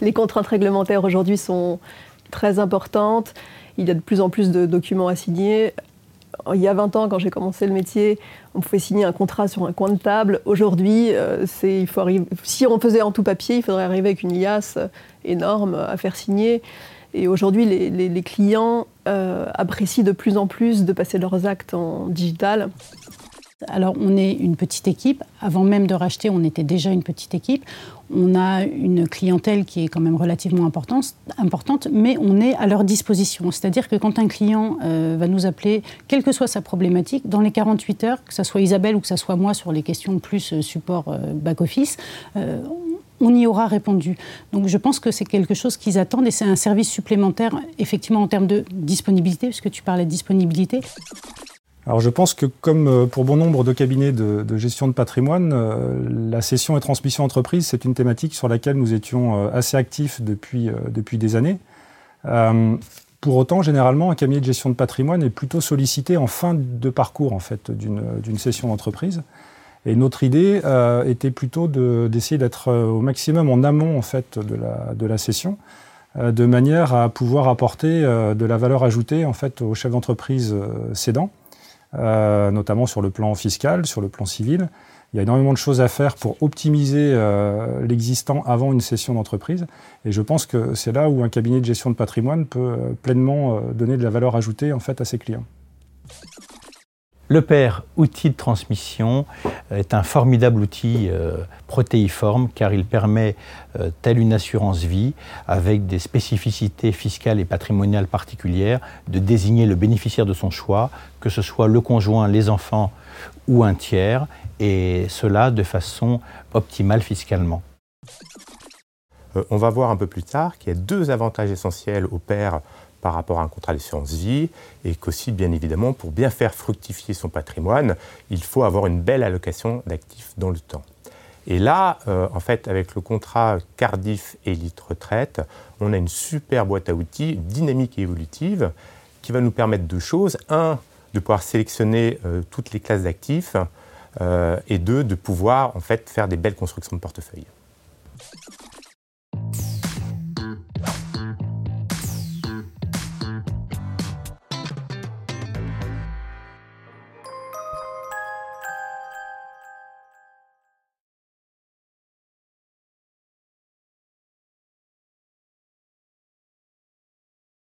les contraintes réglementaires aujourd'hui sont très importantes. Il y a de plus en plus de documents à signer. Il y a 20 ans, quand j'ai commencé le métier, on pouvait signer un contrat sur un coin de table. Aujourd'hui, euh, si on faisait en tout papier, il faudrait arriver avec une liasse énorme à faire signer. Et aujourd'hui, les, clients euh, apprécient de plus en plus de passer leurs actes en digital. Alors on est une petite équipe. Avant même de racheter, on était déjà une petite équipe. On a une clientèle qui est quand même relativement importante, mais on est à leur disposition. C'est-à-dire que quand un client euh, va nous appeler, quelle que soit sa problématique, dans les 48 heures, que ce soit Isabelle ou que ce soit moi sur les questions plus euh, support back-office, on y aura répondu. Donc je pense que c'est quelque chose qu'ils attendent et c'est un service supplémentaire, effectivement, en termes de disponibilité, puisque tu parlais de disponibilité. Alors je pense que comme euh, pour bon nombre de cabinets de, gestion de patrimoine, euh, la cession et transmission entreprise, c'est une thématique sur laquelle nous étions euh, assez actifs depuis, depuis des années. pour autant, généralement, un cabinet de gestion de patrimoine est plutôt sollicité en fin de parcours en fait, d'une session d'entreprise. Et notre idée était plutôt d'essayer d'être au maximum en amont en fait, de, la, de la session, de manière à pouvoir apporter de la valeur ajoutée en fait, aux chefs d'entreprise cédants, notamment sur le plan fiscal, sur le plan civil. Il y a énormément de choses à faire pour optimiser l'existant avant une session d'entreprise. Et je pense que c'est là où un cabinet de gestion de patrimoine peut pleinement donner de la valeur ajoutée en fait, à ses clients. Le père, outil de transmission, est un formidable outil euh, protéiforme car il permet, euh, telle une assurance vie, avec des spécificités fiscales et patrimoniales particulières, de désigner le bénéficiaire de son choix, que ce soit le conjoint, les enfants ou un tiers, et cela de façon optimale fiscalement. Euh, on va voir un peu plus tard qu'il y a deux avantages essentiels au père par rapport à un contrat d'assurance vie et qu'aussi, bien évidemment, pour bien faire fructifier son patrimoine, il faut avoir une belle allocation d'actifs dans le temps. Et là, euh, en fait, avec le contrat Cardiff Elite Retraite, on a une super boîte à outils dynamique et évolutive qui va nous permettre deux choses. Un, de pouvoir sélectionner euh, toutes les classes d'actifs euh, et deux, de pouvoir en fait faire des belles constructions de portefeuille.